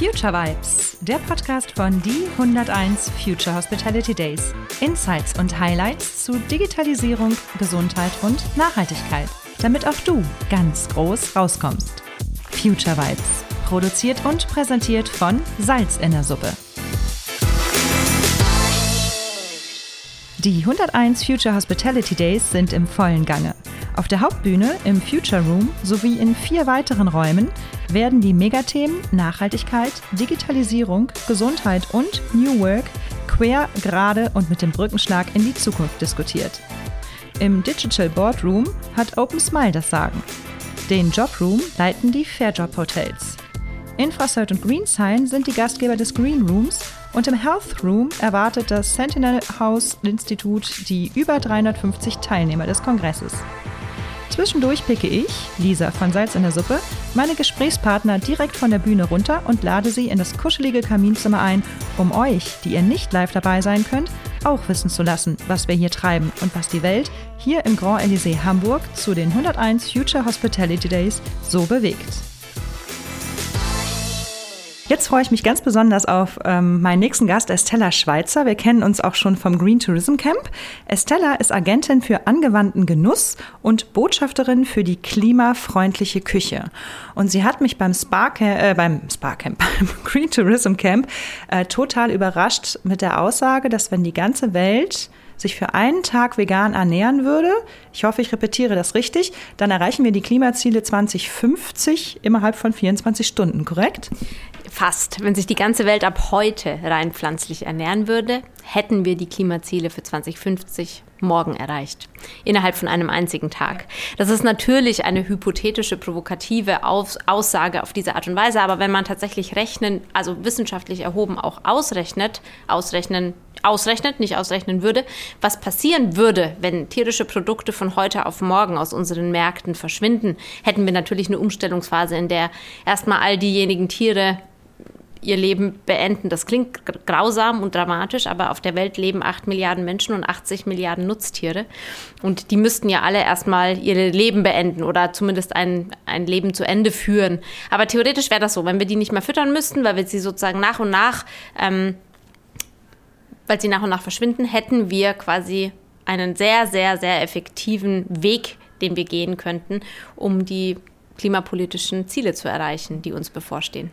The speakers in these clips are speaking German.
Future Vibes, der Podcast von die 101 Future Hospitality Days. Insights und Highlights zu Digitalisierung, Gesundheit und Nachhaltigkeit, damit auch du ganz groß rauskommst. Future Vibes, produziert und präsentiert von Salz in der Suppe. Die 101 Future Hospitality Days sind im vollen Gange. Auf der Hauptbühne, im Future Room sowie in vier weiteren Räumen werden die Megathemen Nachhaltigkeit, Digitalisierung, Gesundheit und New Work quer, gerade und mit dem Brückenschlag in die Zukunft diskutiert. Im Digital Boardroom hat Open Smile das Sagen. Den Jobroom leiten die Fairjob Hotels. Infracert und Greensign sind die Gastgeber des Green Rooms und im Health Room erwartet das Sentinel House Institut die über 350 Teilnehmer des Kongresses. Zwischendurch picke ich, Lisa von Salz in der Suppe, meine Gesprächspartner direkt von der Bühne runter und lade sie in das kuschelige Kaminzimmer ein, um euch, die ihr nicht live dabei sein könnt, auch wissen zu lassen, was wir hier treiben und was die Welt hier im Grand Elysée Hamburg zu den 101 Future Hospitality Days so bewegt. Jetzt freue ich mich ganz besonders auf ähm, meinen nächsten Gast, Estella Schweizer. Wir kennen uns auch schon vom Green Tourism Camp. Estella ist Agentin für angewandten Genuss und Botschafterin für die klimafreundliche Küche. Und sie hat mich beim Spa äh, beim Spa Camp, beim Green Tourism Camp äh, total überrascht mit der Aussage, dass wenn die ganze Welt sich für einen Tag vegan ernähren würde, ich hoffe, ich repetiere das richtig, dann erreichen wir die Klimaziele 2050 innerhalb von 24 Stunden, korrekt? Fast. Wenn sich die ganze Welt ab heute rein pflanzlich ernähren würde, hätten wir die Klimaziele für 2050 morgen erreicht. Innerhalb von einem einzigen Tag. Das ist natürlich eine hypothetische, provokative Aussage auf diese Art und Weise, aber wenn man tatsächlich rechnen, also wissenschaftlich erhoben auch ausrechnet, ausrechnen, ausrechnet, nicht ausrechnen würde, was passieren würde, wenn tierische Produkte von heute auf morgen aus unseren Märkten verschwinden, hätten wir natürlich eine Umstellungsphase, in der erstmal all diejenigen Tiere ihr Leben beenden. Das klingt grausam und dramatisch, aber auf der Welt leben 8 Milliarden Menschen und 80 Milliarden Nutztiere. Und die müssten ja alle erstmal ihr Leben beenden oder zumindest ein, ein Leben zu Ende führen. Aber theoretisch wäre das so, wenn wir die nicht mehr füttern müssten, weil wir sie sozusagen nach und nach, ähm, weil sie nach und nach verschwinden, hätten wir quasi einen sehr, sehr, sehr effektiven Weg, den wir gehen könnten, um die klimapolitischen Ziele zu erreichen, die uns bevorstehen.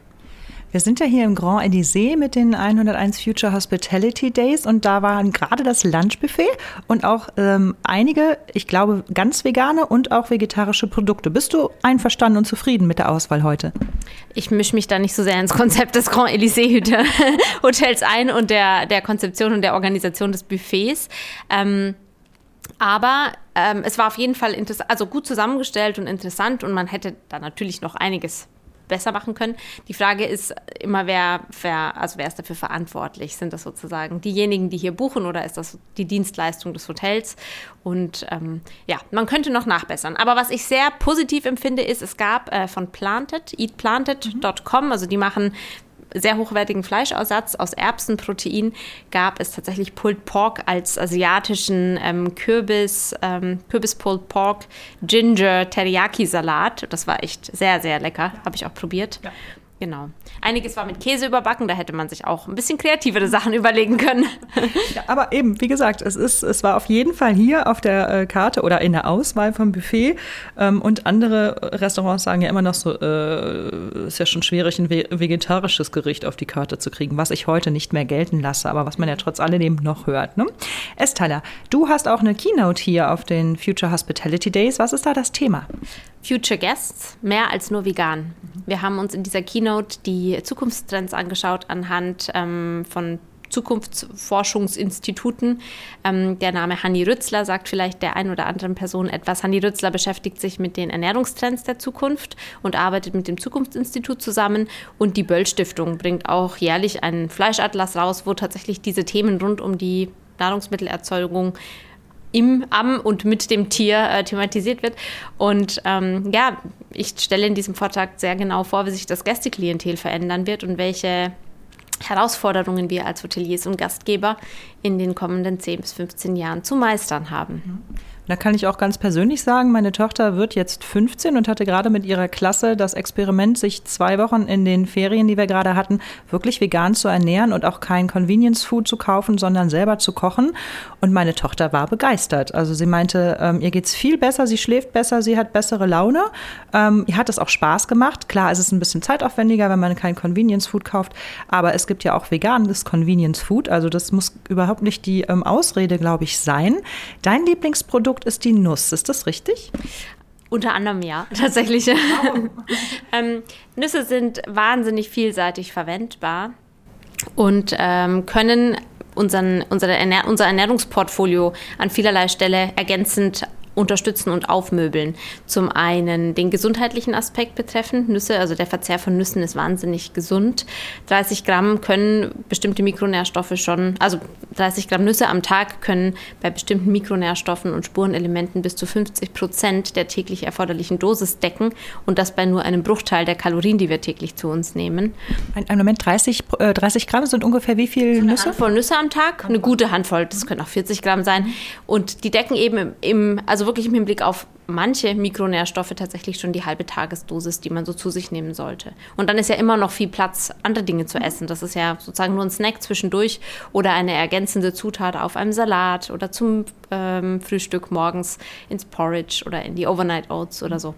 Wir sind ja hier im Grand Elysée mit den 101 Future Hospitality Days und da waren gerade das Lunchbuffet und auch ähm, einige, ich glaube, ganz vegane und auch vegetarische Produkte. Bist du einverstanden und zufrieden mit der Auswahl heute? Ich mische mich da nicht so sehr ins Konzept des Grand Elysée Hotels ein und der, der Konzeption und der Organisation des Buffets. Ähm, aber ähm, es war auf jeden Fall also gut zusammengestellt und interessant und man hätte da natürlich noch einiges besser machen können. Die Frage ist immer, wer, wer, also wer ist dafür verantwortlich? Sind das sozusagen diejenigen, die hier buchen oder ist das die Dienstleistung des Hotels? Und ähm, ja, man könnte noch nachbessern. Aber was ich sehr positiv empfinde, ist, es gab äh, von Planted, eatplanted.com, also die machen sehr hochwertigen Fleischaussatz aus Erbsenprotein gab es tatsächlich Pulled Pork als asiatischen ähm, Kürbis, ähm, Kürbis Pulled Pork Ginger Teriyaki Salat. Das war echt sehr, sehr lecker. Habe ich auch probiert. Ja. Genau. Einiges war mit Käse überbacken, da hätte man sich auch ein bisschen kreativere Sachen überlegen können. Ja, aber eben, wie gesagt, es, ist, es war auf jeden Fall hier auf der äh, Karte oder in der Auswahl vom Buffet. Ähm, und andere Restaurants sagen ja immer noch so, äh, ist ja schon schwierig, ein vegetarisches Gericht auf die Karte zu kriegen, was ich heute nicht mehr gelten lasse, aber was man ja trotz alledem noch hört. Ne? Estella, du hast auch eine Keynote hier auf den Future Hospitality Days. Was ist da das Thema? Future Guests, mehr als nur vegan. Wir haben uns in dieser Keynote die Zukunftstrends angeschaut anhand ähm, von Zukunftsforschungsinstituten. Ähm, der Name Hanni Rützler sagt vielleicht der ein oder anderen Person etwas. Hanni Rützler beschäftigt sich mit den Ernährungstrends der Zukunft und arbeitet mit dem Zukunftsinstitut zusammen. Und die Böll Stiftung bringt auch jährlich einen Fleischatlas raus, wo tatsächlich diese Themen rund um die Nahrungsmittelerzeugung im, am und mit dem Tier äh, thematisiert wird. Und ähm, ja, ich stelle in diesem Vortrag sehr genau vor, wie sich das Gästeklientel verändern wird und welche Herausforderungen wir als Hoteliers und Gastgeber in den kommenden 10 bis 15 Jahren zu meistern haben. Da kann ich auch ganz persönlich sagen, meine Tochter wird jetzt 15 und hatte gerade mit ihrer Klasse das Experiment, sich zwei Wochen in den Ferien, die wir gerade hatten, wirklich vegan zu ernähren und auch kein Convenience Food zu kaufen, sondern selber zu kochen. Und meine Tochter war begeistert. Also sie meinte, ähm, ihr geht's viel besser, sie schläft besser, sie hat bessere Laune. Ähm, ihr hat es auch Spaß gemacht. Klar, es ist ein bisschen zeitaufwendiger, wenn man kein Convenience Food kauft, aber es gibt ja auch veganes Convenience Food. Also das muss überhaupt nicht die ähm, Ausrede, glaube ich, sein. Dein Lieblingsprodukt Produkt ist die Nuss. Ist das richtig? Unter anderem ja, tatsächlich. Wow. ähm, Nüsse sind wahnsinnig vielseitig verwendbar und ähm, können unseren, unsere Ernähr unser Ernährungsportfolio an vielerlei Stelle ergänzend unterstützen und aufmöbeln. Zum einen den gesundheitlichen Aspekt betreffend. Nüsse, also der Verzehr von Nüssen ist wahnsinnig gesund. 30 Gramm können bestimmte Mikronährstoffe schon, also 30 Gramm Nüsse am Tag können bei bestimmten Mikronährstoffen und Spurenelementen bis zu 50 Prozent der täglich erforderlichen Dosis decken und das bei nur einem Bruchteil der Kalorien, die wir täglich zu uns nehmen. Ein, ein Moment, 30, äh, 30 Gramm sind ungefähr wie viel so eine Nüsse? Handvoll Nüsse am Tag, eine gute Handvoll, das können auch 40 Gramm sein. Und die decken eben im, im also wirklich im Hinblick auf manche Mikronährstoffe tatsächlich schon die halbe Tagesdosis, die man so zu sich nehmen sollte. Und dann ist ja immer noch viel Platz, andere Dinge zu essen. Das ist ja sozusagen nur ein Snack zwischendurch oder eine ergänzende Zutat auf einem Salat oder zum ähm, Frühstück morgens ins Porridge oder in die Overnight Oats oder so.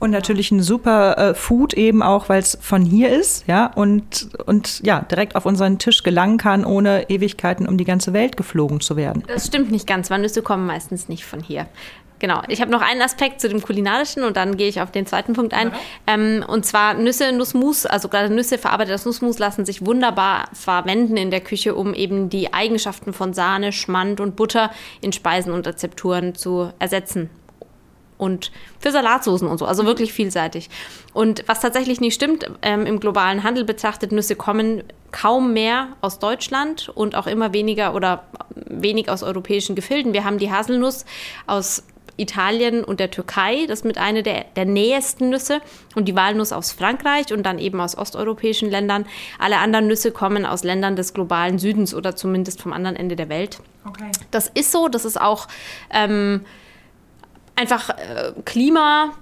Und natürlich ein super äh, Food eben auch, weil es von hier ist, ja, und, und ja, direkt auf unseren Tisch gelangen kann, ohne Ewigkeiten um die ganze Welt geflogen zu werden. Das stimmt nicht ganz, weil Nüsse kommen meistens nicht von hier. Genau, ich habe noch einen Aspekt zu dem kulinarischen und dann gehe ich auf den zweiten Punkt ein. Ja. Ähm, und zwar Nüsse, Nussmus, also gerade Nüsse, verarbeitetes Nussmus lassen sich wunderbar verwenden in der Küche, um eben die Eigenschaften von Sahne, Schmand und Butter in Speisen und Rezepturen zu ersetzen und für Salatsoßen und so. Also wirklich vielseitig. Und was tatsächlich nicht stimmt, ähm, im globalen Handel betrachtet, Nüsse kommen kaum mehr aus Deutschland und auch immer weniger oder wenig aus europäischen Gefilden. Wir haben die Haselnuss aus Italien und der Türkei. Das ist mit einer der, der nähesten Nüsse. Und die Walnuss aus Frankreich und dann eben aus osteuropäischen Ländern. Alle anderen Nüsse kommen aus Ländern des globalen Südens oder zumindest vom anderen Ende der Welt. Okay. Das ist so. Das ist auch. Ähm, einfach äh, Klima,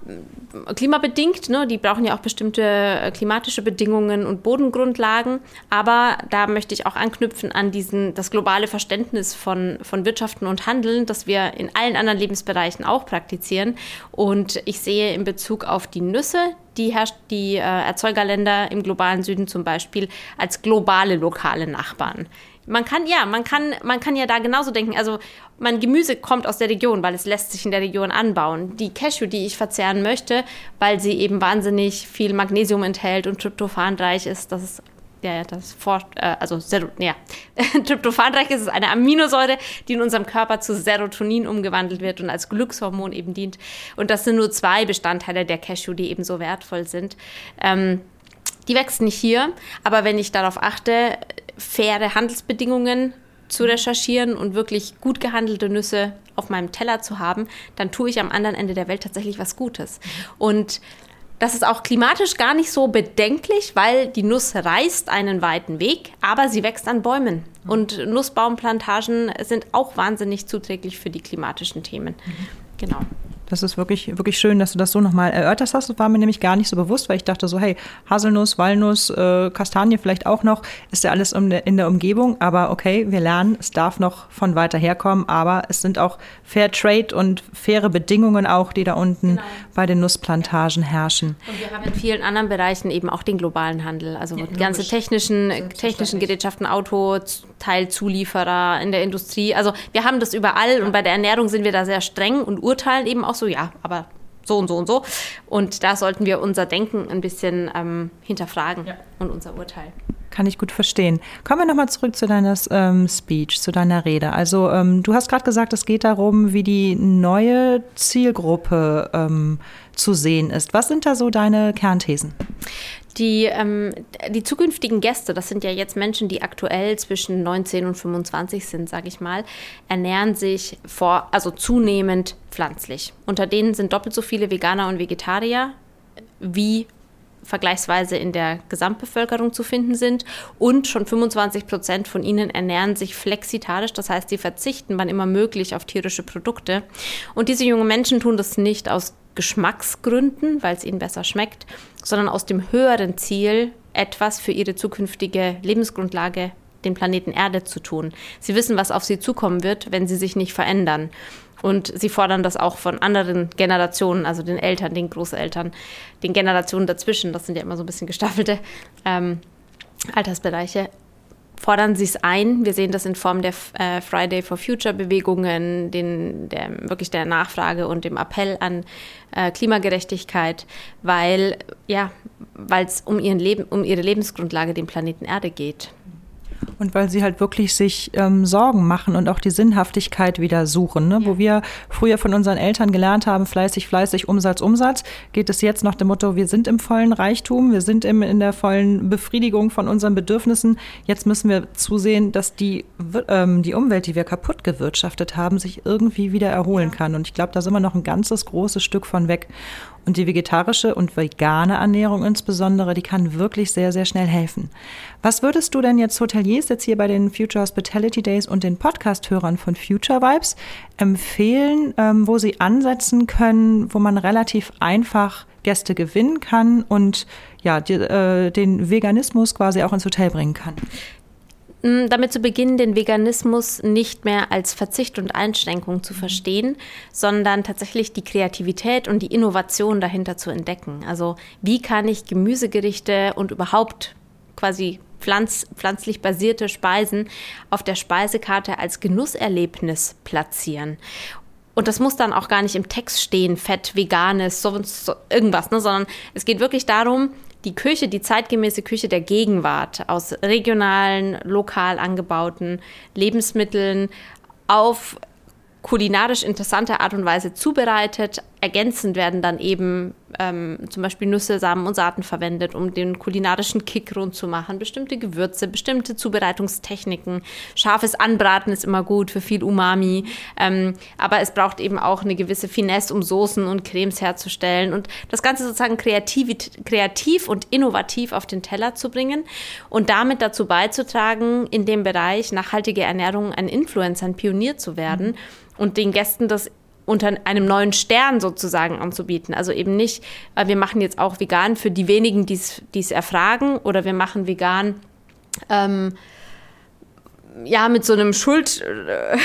klimabedingt. Ne? Die brauchen ja auch bestimmte äh, klimatische Bedingungen und Bodengrundlagen. Aber da möchte ich auch anknüpfen an diesen, das globale Verständnis von, von Wirtschaften und Handeln, das wir in allen anderen Lebensbereichen auch praktizieren. Und ich sehe in Bezug auf die Nüsse, die, herrscht, die äh, Erzeugerländer im globalen Süden zum Beispiel als globale lokale Nachbarn. Man kann, ja, man kann, man kann ja da genauso denken. Also, mein Gemüse kommt aus der Region, weil es lässt sich in der Region anbauen. Die Cashew, die ich verzehren möchte, weil sie eben wahnsinnig viel Magnesium enthält und tryptophanreich ist, das ist ja, das vor, äh, also ja, tryptophanreich ist eine Aminosäure, die in unserem Körper zu Serotonin umgewandelt wird und als Glückshormon eben dient. Und das sind nur zwei Bestandteile der Cashew, die eben so wertvoll sind. Ähm, die wächst nicht hier, aber wenn ich darauf achte, faire Handelsbedingungen zu recherchieren und wirklich gut gehandelte Nüsse auf meinem Teller zu haben, dann tue ich am anderen Ende der Welt tatsächlich was Gutes. Und das ist auch klimatisch gar nicht so bedenklich, weil die Nuss reißt einen weiten Weg, aber sie wächst an Bäumen. Und Nussbaumplantagen sind auch wahnsinnig zuträglich für die klimatischen Themen. Genau. Das ist wirklich, wirklich schön, dass du das so nochmal erörtert hast. Das war mir nämlich gar nicht so bewusst, weil ich dachte so, hey, Haselnuss, Walnuss, äh, Kastanie vielleicht auch noch, ist ja alles um, in der Umgebung. Aber okay, wir lernen, es darf noch von weiter herkommen, aber es sind auch Fair Trade und faire Bedingungen auch, die da unten genau. bei den Nussplantagen herrschen. Und wir haben in vielen anderen Bereichen eben auch den globalen Handel. Also ja, die ganze technischen, technischen Gerätschaften, Auto, Teilzulieferer in der Industrie. Also wir haben das überall und bei der Ernährung sind wir da sehr streng und urteilen eben auch so so, ja, aber so und so und so. Und da sollten wir unser Denken ein bisschen ähm, hinterfragen ja. und unser Urteil. Kann ich gut verstehen. Kommen wir nochmal zurück zu deiner ähm, Speech, zu deiner Rede. Also ähm, du hast gerade gesagt, es geht darum, wie die neue Zielgruppe ähm, zu sehen ist. Was sind da so deine Kernthesen? Die, ähm, die zukünftigen Gäste, das sind ja jetzt Menschen, die aktuell zwischen 19 und 25 sind, sage ich mal, ernähren sich vor, also zunehmend pflanzlich. Unter denen sind doppelt so viele Veganer und Vegetarier wie vergleichsweise in der Gesamtbevölkerung zu finden sind. Und schon 25 Prozent von ihnen ernähren sich flexitarisch, das heißt, sie verzichten, wann immer möglich, auf tierische Produkte. Und diese jungen Menschen tun das nicht aus Geschmacksgründen, weil es ihnen besser schmeckt, sondern aus dem höheren Ziel, etwas für ihre zukünftige Lebensgrundlage, den Planeten Erde, zu tun. Sie wissen, was auf sie zukommen wird, wenn sie sich nicht verändern. Und sie fordern das auch von anderen Generationen, also den Eltern, den Großeltern, den Generationen dazwischen, das sind ja immer so ein bisschen gestaffelte ähm, Altersbereiche, fordern sie es ein. Wir sehen das in Form der äh, Friday for Future Bewegungen, den, der, wirklich der Nachfrage und dem Appell an äh, Klimagerechtigkeit, weil ja, es um ihren Leben, um ihre Lebensgrundlage, den Planeten Erde geht. Und weil sie halt wirklich sich ähm, Sorgen machen und auch die Sinnhaftigkeit wieder suchen. Ne? Ja. Wo wir früher von unseren Eltern gelernt haben, fleißig, fleißig, Umsatz, Umsatz, geht es jetzt nach dem Motto, wir sind im vollen Reichtum, wir sind im, in der vollen Befriedigung von unseren Bedürfnissen. Jetzt müssen wir zusehen, dass die, ähm, die Umwelt, die wir kaputt gewirtschaftet haben, sich irgendwie wieder erholen ja. kann. Und ich glaube, da sind wir noch ein ganzes großes Stück von weg. Und die vegetarische und vegane Ernährung insbesondere, die kann wirklich sehr, sehr schnell helfen. Was würdest du denn jetzt Hoteliers jetzt hier bei den Future Hospitality Days und den Podcast-Hörern von Future Vibes empfehlen, ähm, wo sie ansetzen können, wo man relativ einfach Gäste gewinnen kann und ja, die, äh, den Veganismus quasi auch ins Hotel bringen kann? Mm, damit zu beginnen, den Veganismus nicht mehr als Verzicht und Einschränkung zu verstehen, sondern tatsächlich die Kreativität und die Innovation dahinter zu entdecken. Also wie kann ich Gemüsegerichte und überhaupt quasi pflanz, pflanzlich basierte Speisen auf der Speisekarte als Genusserlebnis platzieren. Und das muss dann auch gar nicht im Text stehen, fett, veganes, so, so irgendwas, ne? sondern es geht wirklich darum, die Küche, die zeitgemäße Küche der Gegenwart aus regionalen, lokal angebauten Lebensmitteln auf kulinarisch interessante Art und Weise zubereitet. Ergänzend werden dann eben ähm, zum Beispiel Nüsse, Samen und Saaten verwendet, um den kulinarischen Kick rund zu machen. Bestimmte Gewürze, bestimmte Zubereitungstechniken. Scharfes Anbraten ist immer gut für viel Umami. Ähm, aber es braucht eben auch eine gewisse Finesse, um Soßen und Cremes herzustellen. Und das Ganze sozusagen kreativ, kreativ und innovativ auf den Teller zu bringen und damit dazu beizutragen, in dem Bereich nachhaltige Ernährung ein Influencer, ein Pionier zu werden. Mhm und den Gästen das unter einem neuen Stern sozusagen anzubieten. Also eben nicht, äh, wir machen jetzt auch vegan für die wenigen, die es erfragen, oder wir machen vegan ähm, ja, mit so einem Schuld, äh,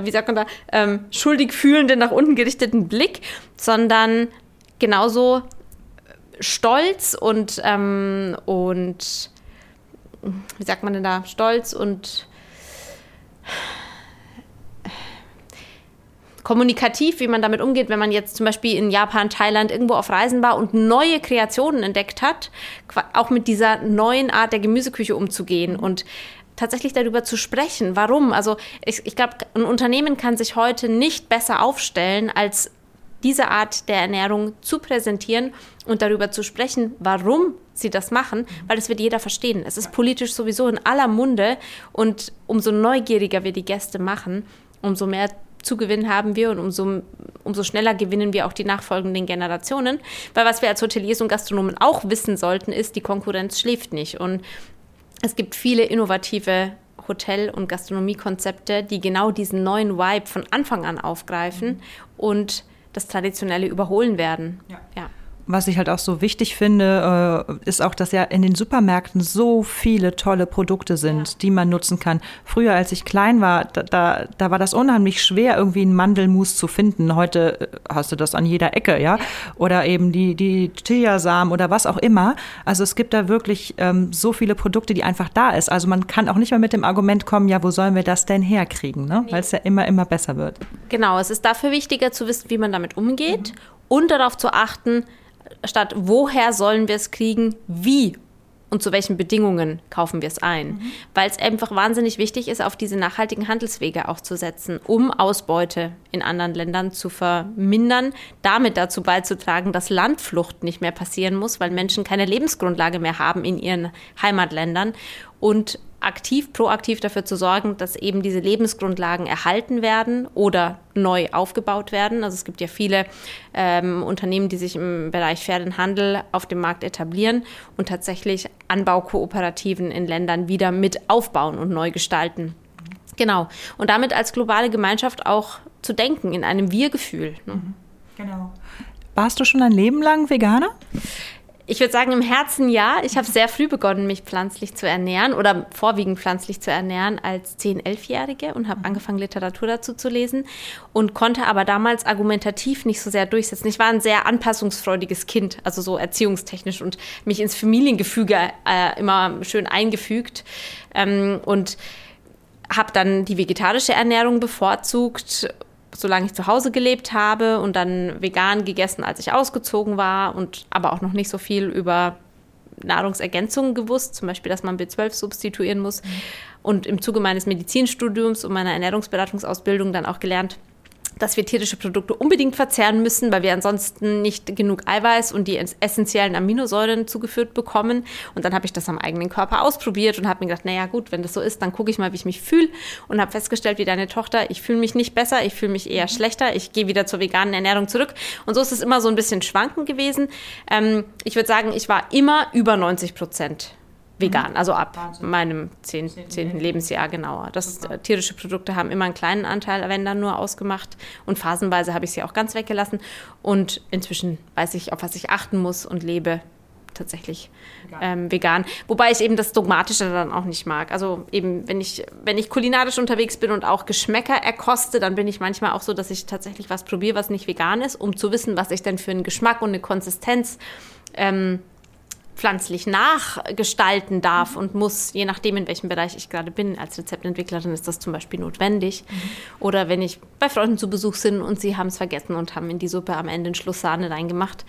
wie sagt man da, ähm, schuldig fühlenden, nach unten gerichteten Blick, sondern genauso stolz und, ähm, und, wie sagt man denn da, stolz und kommunikativ, wie man damit umgeht, wenn man jetzt zum Beispiel in Japan, Thailand irgendwo auf Reisen war und neue Kreationen entdeckt hat, auch mit dieser neuen Art der Gemüseküche umzugehen und tatsächlich darüber zu sprechen. Warum? Also ich, ich glaube, ein Unternehmen kann sich heute nicht besser aufstellen, als diese Art der Ernährung zu präsentieren und darüber zu sprechen, warum sie das machen, weil das wird jeder verstehen. Es ist politisch sowieso in aller Munde und umso neugieriger wir die Gäste machen, umso mehr Zugewinn haben wir und umso, umso schneller gewinnen wir auch die nachfolgenden Generationen. Weil was wir als Hoteliers und Gastronomen auch wissen sollten, ist, die Konkurrenz schläft nicht. Und es gibt viele innovative Hotel- und Gastronomiekonzepte, die genau diesen neuen Vibe von Anfang an aufgreifen mhm. und das Traditionelle überholen werden. Ja. ja was ich halt auch so wichtig finde, äh, ist auch, dass ja in den Supermärkten so viele tolle Produkte sind, ja. die man nutzen kann. Früher, als ich klein war, da, da, da, war das unheimlich schwer, irgendwie einen Mandelmus zu finden. Heute äh, hast du das an jeder Ecke, ja? Oder eben die, die Chiasamen oder was auch immer. Also es gibt da wirklich ähm, so viele Produkte, die einfach da ist. Also man kann auch nicht mehr mit dem Argument kommen, ja, wo sollen wir das denn herkriegen, ne? Nee. Weil es ja immer, immer besser wird. Genau, es ist dafür wichtiger zu wissen, wie man damit umgeht mhm. und darauf zu achten, statt woher sollen wir es kriegen, wie und zu welchen Bedingungen kaufen wir es ein. Mhm. Weil es einfach wahnsinnig wichtig ist, auf diese nachhaltigen Handelswege auch zu setzen, um Ausbeute in anderen Ländern zu vermindern, damit dazu beizutragen, dass Landflucht nicht mehr passieren muss, weil Menschen keine Lebensgrundlage mehr haben in ihren Heimatländern und aktiv, proaktiv dafür zu sorgen, dass eben diese Lebensgrundlagen erhalten werden oder neu aufgebaut werden. Also es gibt ja viele ähm, Unternehmen, die sich im Bereich Pferdenhandel auf dem Markt etablieren und tatsächlich Anbaukooperativen in Ländern wieder mit aufbauen und neu gestalten. Genau. Und damit als globale Gemeinschaft auch zu denken, in einem Wir-Gefühl. Ne? Mhm. Genau. Warst du schon ein Leben lang Veganer? Ich würde sagen, im Herzen ja. Ich habe sehr früh begonnen, mich pflanzlich zu ernähren oder vorwiegend pflanzlich zu ernähren als 10-, 11-Jährige und habe angefangen, Literatur dazu zu lesen und konnte aber damals argumentativ nicht so sehr durchsetzen. Ich war ein sehr anpassungsfreudiges Kind, also so erziehungstechnisch und mich ins Familiengefüge äh, immer schön eingefügt. Ähm, und habe dann die vegetarische Ernährung bevorzugt solange ich zu Hause gelebt habe und dann vegan gegessen, als ich ausgezogen war und aber auch noch nicht so viel über Nahrungsergänzungen gewusst, zum Beispiel, dass man B12 substituieren muss. Mhm. Und im Zuge meines Medizinstudiums und meiner Ernährungsberatungsausbildung dann auch gelernt, dass wir tierische Produkte unbedingt verzehren müssen, weil wir ansonsten nicht genug Eiweiß und die essentiellen Aminosäuren zugeführt bekommen. Und dann habe ich das am eigenen Körper ausprobiert und habe mir gedacht, naja gut, wenn das so ist, dann gucke ich mal, wie ich mich fühle und habe festgestellt, wie deine Tochter, ich fühle mich nicht besser, ich fühle mich eher schlechter, ich gehe wieder zur veganen Ernährung zurück. Und so ist es immer so ein bisschen schwankend gewesen. Ähm, ich würde sagen, ich war immer über 90 Prozent vegan, mhm. also ab Wahnsinn. meinem zehnten, Lebensjahr genauer. Das äh, tierische Produkte haben immer einen kleinen Anteil, wenn dann nur ausgemacht. Und phasenweise habe ich sie auch ganz weggelassen. Und inzwischen weiß ich, auf was ich achten muss und lebe tatsächlich vegan. Ähm, vegan. Wobei ich eben das Dogmatische dann auch nicht mag. Also eben, wenn ich, wenn ich kulinarisch unterwegs bin und auch Geschmäcker erkoste, dann bin ich manchmal auch so, dass ich tatsächlich was probiere, was nicht vegan ist, um zu wissen, was ich denn für einen Geschmack und eine Konsistenz ähm, pflanzlich nachgestalten darf und muss, je nachdem, in welchem Bereich ich gerade bin. Als Rezeptentwicklerin ist das zum Beispiel notwendig. Mhm. Oder wenn ich bei Freunden zu Besuch bin und sie haben es vergessen und haben in die Suppe am Ende einen Schluss Sahne reingemacht.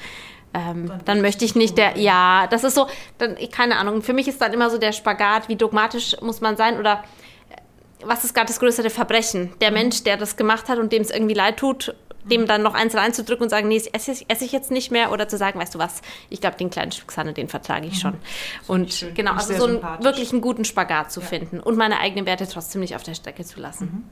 Ähm, dann, dann möchte ich nicht der, ja, das ist so, dann, keine Ahnung, für mich ist dann immer so der Spagat, wie dogmatisch muss man sein oder äh, was ist gerade das größere Verbrechen? Der mhm. Mensch, der das gemacht hat und dem es irgendwie leid tut dem dann noch eins reinzudrücken und sagen, nee, esse, esse ich jetzt nicht mehr oder zu sagen, weißt du was, ich glaube, den kleinen Stück Sahne, den vertrage ich mhm. schon. Und genau, also so einen, wirklich einen guten Spagat zu ja. finden und meine eigenen Werte trotzdem nicht auf der Strecke zu lassen. Mhm.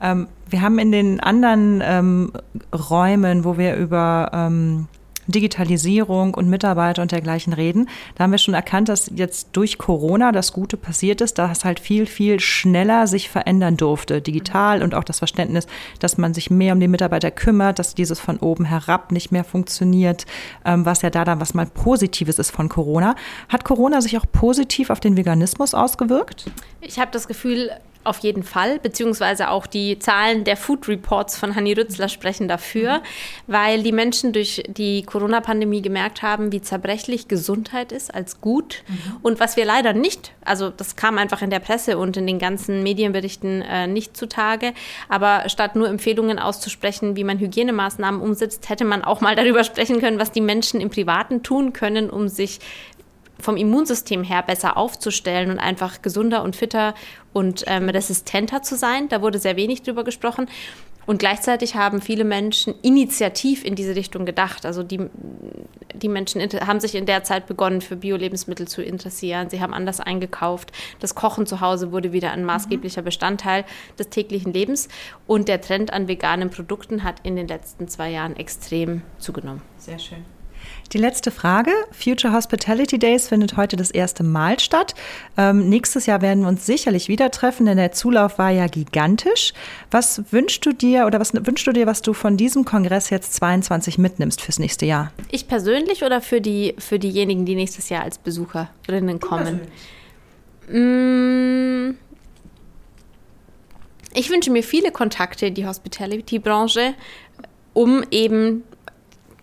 Ähm, wir haben in den anderen ähm, Räumen, wo wir über ähm, Digitalisierung und Mitarbeiter und dergleichen reden. Da haben wir schon erkannt, dass jetzt durch Corona das Gute passiert ist, dass halt viel, viel schneller sich verändern durfte, digital und auch das Verständnis, dass man sich mehr um die Mitarbeiter kümmert, dass dieses von oben herab nicht mehr funktioniert, ähm, was ja da dann was mal Positives ist von Corona. Hat Corona sich auch positiv auf den Veganismus ausgewirkt? Ich habe das Gefühl, auf jeden Fall, beziehungsweise auch die Zahlen der Food Reports von Hanni Rützler sprechen dafür, mhm. weil die Menschen durch die Corona-Pandemie gemerkt haben, wie zerbrechlich Gesundheit ist als gut. Mhm. Und was wir leider nicht, also das kam einfach in der Presse und in den ganzen Medienberichten äh, nicht zutage, aber statt nur Empfehlungen auszusprechen, wie man Hygienemaßnahmen umsetzt, hätte man auch mal darüber sprechen können, was die Menschen im Privaten tun können, um sich vom Immunsystem her besser aufzustellen und einfach gesunder und fitter und ähm, resistenter zu sein. Da wurde sehr wenig drüber gesprochen. Und gleichzeitig haben viele Menschen initiativ in diese Richtung gedacht. Also die, die Menschen haben sich in der Zeit begonnen, für Bio-Lebensmittel zu interessieren. Sie haben anders eingekauft. Das Kochen zu Hause wurde wieder ein maßgeblicher Bestandteil des täglichen Lebens. Und der Trend an veganen Produkten hat in den letzten zwei Jahren extrem zugenommen. Sehr schön. Die letzte Frage. Future Hospitality Days findet heute das erste Mal statt. Ähm, nächstes Jahr werden wir uns sicherlich wieder treffen, denn der Zulauf war ja gigantisch. Was wünschst du dir oder was wünschst du dir, was du von diesem Kongress jetzt 22 mitnimmst fürs nächste Jahr? Ich persönlich oder für, die, für diejenigen, die nächstes Jahr als Besucherinnen kommen? Mmh. Ich wünsche mir viele Kontakte in die Hospitality-Branche, um eben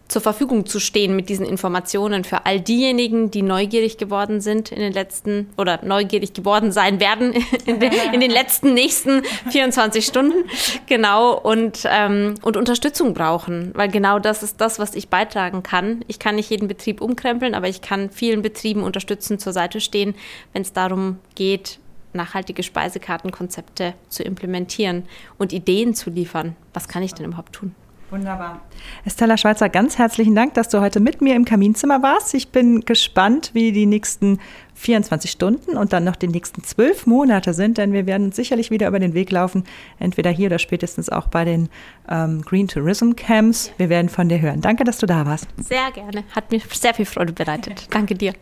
zur Verfügung zu stehen mit diesen Informationen für all diejenigen, die neugierig geworden sind in den letzten oder neugierig geworden sein werden in, den, in den letzten nächsten 24 Stunden. Genau und, ähm, und Unterstützung brauchen, weil genau das ist das, was ich beitragen kann. Ich kann nicht jeden Betrieb umkrempeln, aber ich kann vielen Betrieben unterstützen, zur Seite stehen, wenn es darum geht, nachhaltige Speisekartenkonzepte zu implementieren und Ideen zu liefern. Was kann ich denn überhaupt tun? Wunderbar. Estella Schweizer, ganz herzlichen Dank, dass du heute mit mir im Kaminzimmer warst. Ich bin gespannt, wie die nächsten 24 Stunden und dann noch die nächsten zwölf Monate sind, denn wir werden sicherlich wieder über den Weg laufen, entweder hier oder spätestens auch bei den ähm, Green Tourism Camps. Wir werden von dir hören. Danke, dass du da warst. Sehr gerne. Hat mir sehr viel Freude bereitet. Danke dir.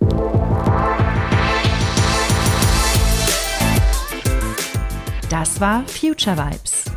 Das war Future Vibes.